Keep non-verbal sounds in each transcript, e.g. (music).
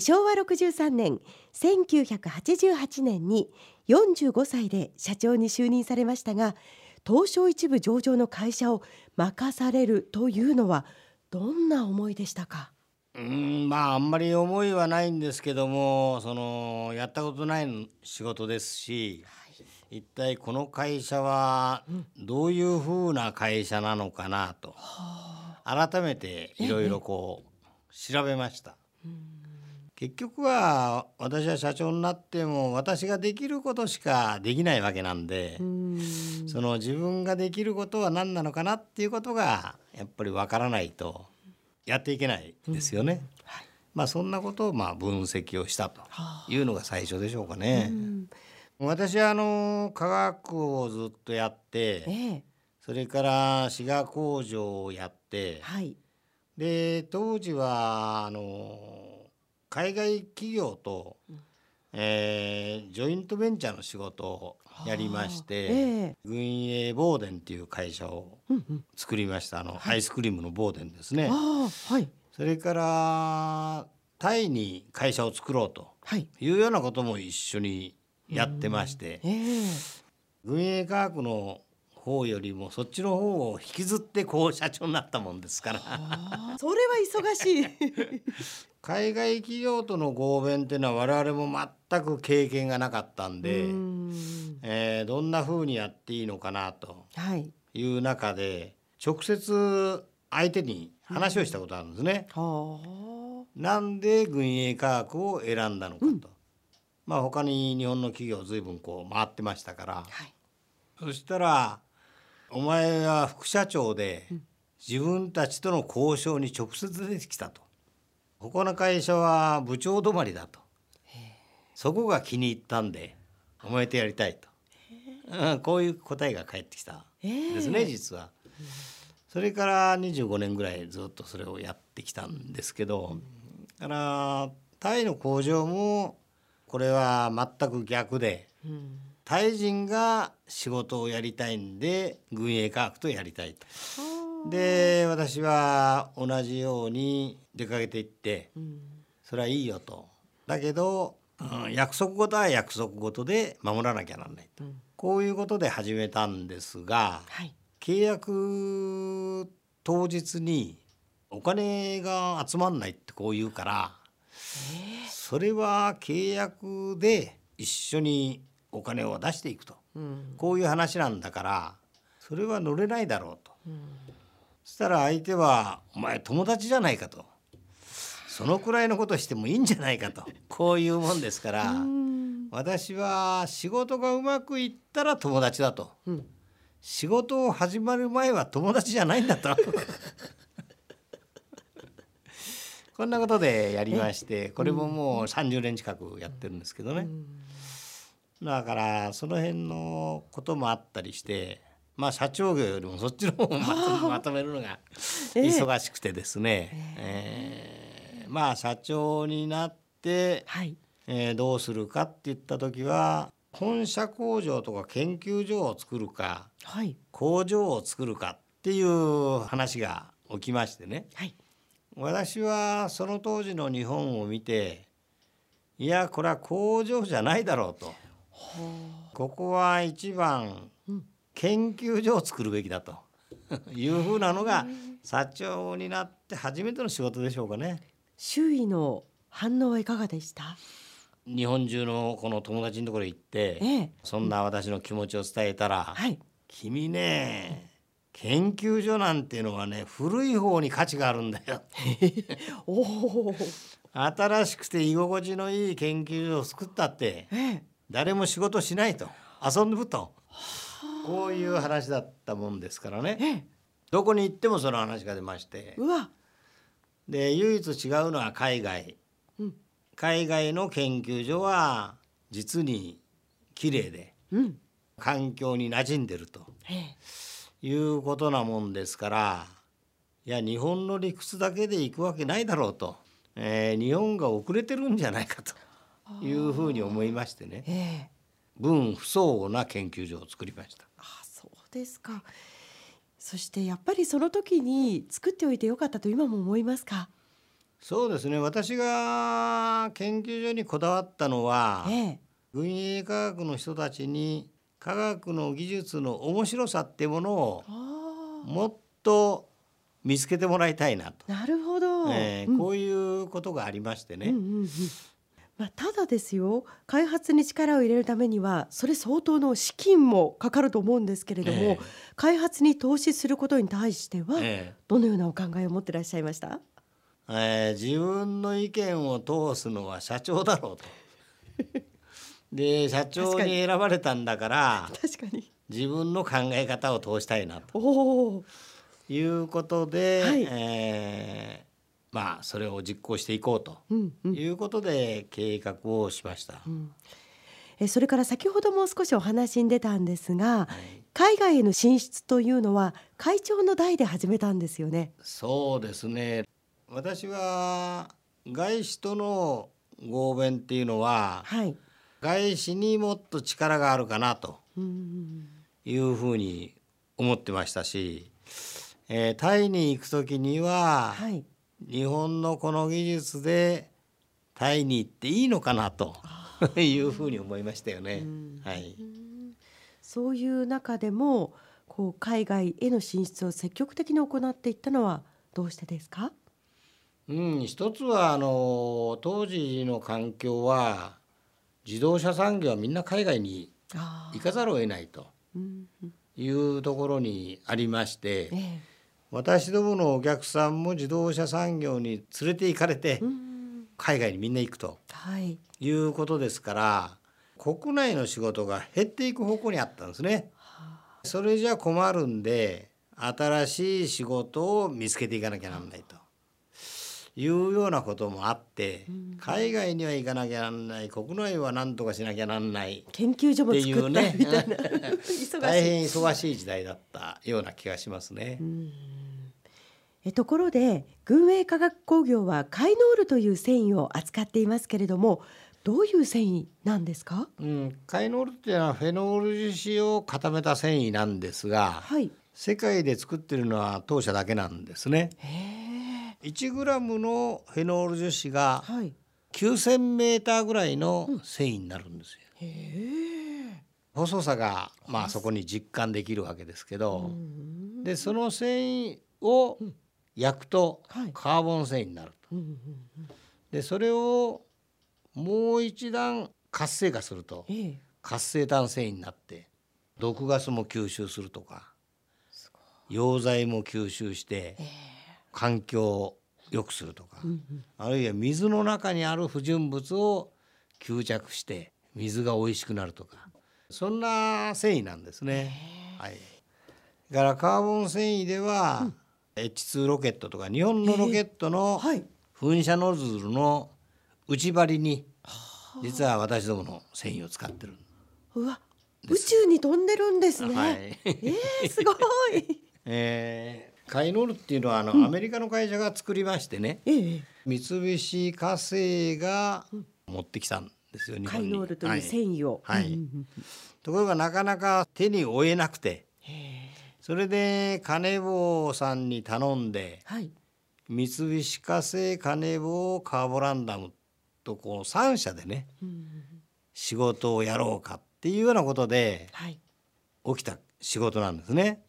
昭和63年1988年に45歳で社長に就任されましたが東証一部上場の会社を任されるというのはどんな思いでしたか？うんまああんまり思いはないんですけどもそのやったことない仕事ですし、一体この会社はどういうふうな会社なのかなと、改めていろいろこう調べました。結局は私は社長になっても私ができることしかできないわけなんでその自分ができることは何なのかなっていうことがやっぱりわからないとやっていけないですよね。まあそんなことをまあ分析をしたというのが最初でしょうかね。私はあの科学をずっとやって、ええ。それから滋賀工場をやって、はい。で当時はあの海外企業と、えージョイントベンチャーの仕事をやりまして、ええ。軍営ボーデンっていう会社をうんうん。作りました。あの、アイスクリームのボーデンですね。はい。それからタイに会社を作ろうとはい。いうようなことも一緒にやってまして、ええ。軍営科学の方よりもそっちの方を引きずってこう社長になったもんですから。それは忙しい。(laughs) 海外企業との合弁っていうのは我々も全く経験がなかったんで、うん。えーどんな風にやっていいのかなと。はい。いう中で直接相手に話をしたことあるんですね。はあ。なんで軍営科学を選んだのかと、まあ他に日本の企業随分こう回ってましたから。はい。そしたら「お前は副社長で自分たちとの交渉に直接出てきた」と「ここの会社は部長止まりだ」と「そこが気に入ったんでお前とやりたい」と、うんこういう答えが返ってきたんですね、実は。それから25年ぐらいずっとそれをやってきたんですけど、だからタイの工場もこれは全く逆で。うんタイ人が仕事をやりたいんで軍営科学とやりたいと。で私は同じように出かけていってうんそれはいいよと。だけど、うん約束事は約束事で守らなきゃならないと。うんこういうことで始めたんですがはい契約当日にお金が集まんないってこう言うからそれは契約で一緒にお金を出していくと。うん。こういう話なんだからそれは乗れないだろうと。うん。そしたら相手は「お前友達じゃないか」と「そのくらいのことしてもいいんじゃないか」と。こういうもんですからうん。私は仕事がうまくいったら友達だと。うん。仕事を始まる前は友達じゃないんだと。(laughs) こんなことでやりましてこれももう30年近くやってるんですけどねだからその辺のこともあったりしてまあ社長業よりもそっちの方をまとめるのがええ。忙しくてですね、えーまあ社長になってはい。えーどうするかって言った時は本社工場とか研究所を作るかはい。工場を作るかっていう話が起きましてね。はい。私はその当時の日本を見ていやこれは工場じゃないだろうとここは一番うん。研究所を作るべきだと。(laughs) いうふうなのが社長になって初めての仕事でしょうかね。周囲の反応はいかがでした？日本中のこの友達のところへ行って、ええ。そんな私の気持ちを伝えたら「はい。君ね研究所なんていうのはね古い方に価値があるんだよ」(laughs) おお新しくて居心地のいい研究所を作ったってええ誰も仕事しないと。遊んでるとこういう話だったもんですからね。ええ。どこに行ってもその話が出まして。で唯一違うのは海外。うん。海外の研究所は実に綺麗でうん。環境に馴染んでると。ええ。いうことなもんですからいや日本の理屈だけで行くわけないだろうと、えー日本が遅れてるんじゃないかというふうに思いましてね。ええ。分不相応な研究所を作りました。あそうですか。そしてやっぱりその時に作っておいてよかったと今も思いますか？そうですね。私が研究所にこだわったのは、ええ、軍営科学の人たちに科学の技術の面白さっていうものをあもっと見つけてもらいたいなと、あなるほど、うん。えーこういうことがありましてね、うんうんうんまあ、ただですよ開発に力を入れるためにはそれ相当の資金もかかると思うんですけれども、え開発に投資することに対してはえどのようなお考えを持ってらっしゃいました？えー自分の意見を通すのは社長だろうと。(laughs) で社長に選ばれたんだから確かに。自分の考え方を通したいなと。いうことで、はい。えーまあそれを実行していこうとうんうん。いうことで計画をしました。えそれから先ほども少しお話に出たんですがはい。海外への進出というのは会長の代で始めたんですよね。そうですね。私は外資との合弁っていうのははい。外資にもっと力があるかなとうん。いうふうに思ってましたし、えータイに行く時にははい日本のこの技術でタイに行っていいのかなというふうに思いましたよね。はい、そういう中でもこう海外への進出を積極的に行っていったのはどうしてですか？うん、一つはあの当時の環境は自動車産業はみんな海外にあ行かざるを得ないというところにありましてえ私どものお客さんも自動車産業に連れて行かれて海外にみんな行くとはい。いうことですから国内の仕事が減っていく方向にあったんですね。それじゃ困るんで新しい仕事を見つけていかなきゃなんないというようなこともあって海外には行かなきゃなんない国内は何とかしなきゃなんない研究所も作ったみたいな。(laughs) 大変忙しい時代だったような気がしますね。えところで軍営化学工業はカイノールという繊維を扱っていますけれどもどういう繊維なんですか？うん、カイノールっていうのはフェノール樹脂を固めた繊維なんですがはい。世界で作ってるのは当社だけなんですね。へえ1グラムのフェノール樹脂がはい。9,000メーターぐらいの繊維になるんですよ。細さがまあそこに実感できるわけですけど、でその繊維を焼くとはい。カーボン繊維になると。でそれをもう一段活性化すると。ええ。活性炭繊維になって毒ガスも吸収するとか溶剤も吸収して環境を良くするとか、あるいは水の中にある不純物を吸着して水が美味しくなるとかそんな繊維なんですね。はい、だからカーボン繊維では、H2 ロケットとか日本のロケットのはい。噴射ノズルの内張りに実は私どもの繊維を使ってる。うわ宇宙に飛んでるんですね、はい。ええすごい。(laughs) えーカイノールっていうのはあの、アメリカの会社が作りましてねええ三菱化成が持ってきたんですよ日カイ。ノールという繊維を、はい。はいうんうんうん。ところがなかなか手に負えなくてそれで金棒さんに頼んではい。三菱化成金棒カーボランダムとこの3社でね仕事をやろうかっていうようなことではい。起きた仕事なんですね。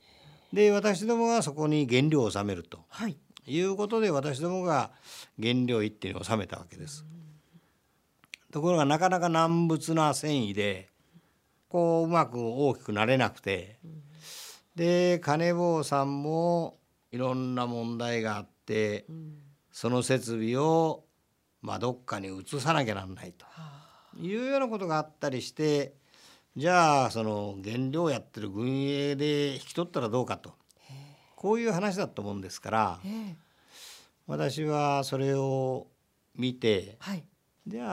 で私どもがそこに原料を納めるとはいいうことで私どもが原料一手に収めたわけです。ところがなかなか難物な繊維でこううまく大きくなれなくてで金坊さんもいろんな問題があってその設備をまあどっかに移さなきゃなんないというようなことがあったりしてじゃあその原料やってる軍営で引き取ったらどうかと。こういう話だったもんですからええ。私はそれを見てはい。じゃ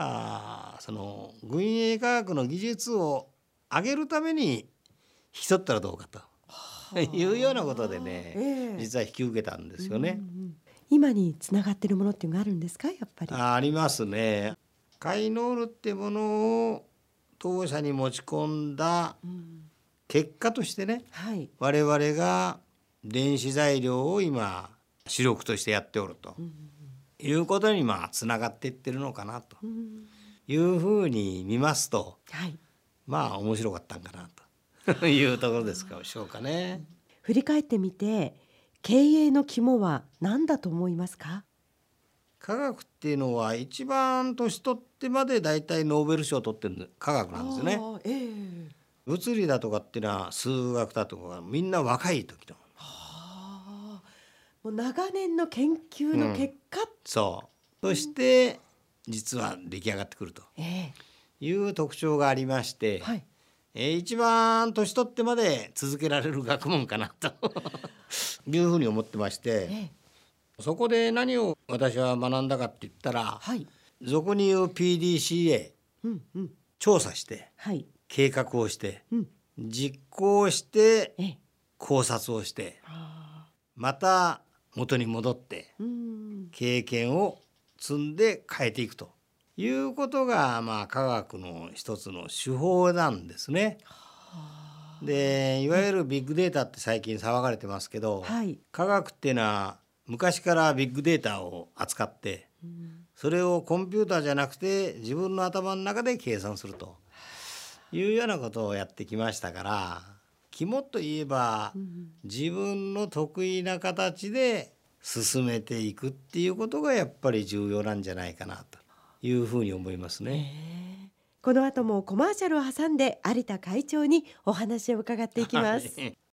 あその軍営科学の技術を上げるために引き取ったらどうかと。いうようなことでね、ええ。実は引き受けたんですよね。今につながってるものっていうのがあるんですかやっぱり？あありますね。カイノールってものを当社に持ち込んだ結果としてねはい。我々が電子材料を今主力としてやっておるということにまあつながっていってるのかなとうん。いうふうに見ますとはい。まあ面白かったんかなと (laughs) いうところですかでしょうかね。振り返ってみて経営の肝は何だと思いますか？科学っていうのは一番年取ってまで大体ノーベル賞を取ってる科学なんですよね。ええ。物理だとかっていうのは数学だとかはみんな若い時のはあ。もう長年の研究の結果、そう。そして実は出来上がってくるとえいう特徴がありまして、えはい。えー一番年取ってまで続けられる学問かなと。(laughs) いうふうに思ってましてええそこで何を私は学んだかって言ったらはい。俗に言う PDCA うんうん。調査してはい。計画をしてうん。実行してええ。考察をしてあまた元に戻ってーうん。経験を積んで変えていくということがまあ科学の一つの手法なんですね。でいわゆるビッグデータって最近騒がれてますけど、はい。科学っていうのは昔からビッグデータを扱ってうんそれをコンピューターじゃなくて自分の頭の中で計算するというようなことをやってきましたから肝といえばうん自分の得意な形で進めていくっていうことがやっぱり重要なんじゃないかなというふうに思いますね。ええこの後もコマーシャルを挟んで有田会長にお話を伺っていきます。はい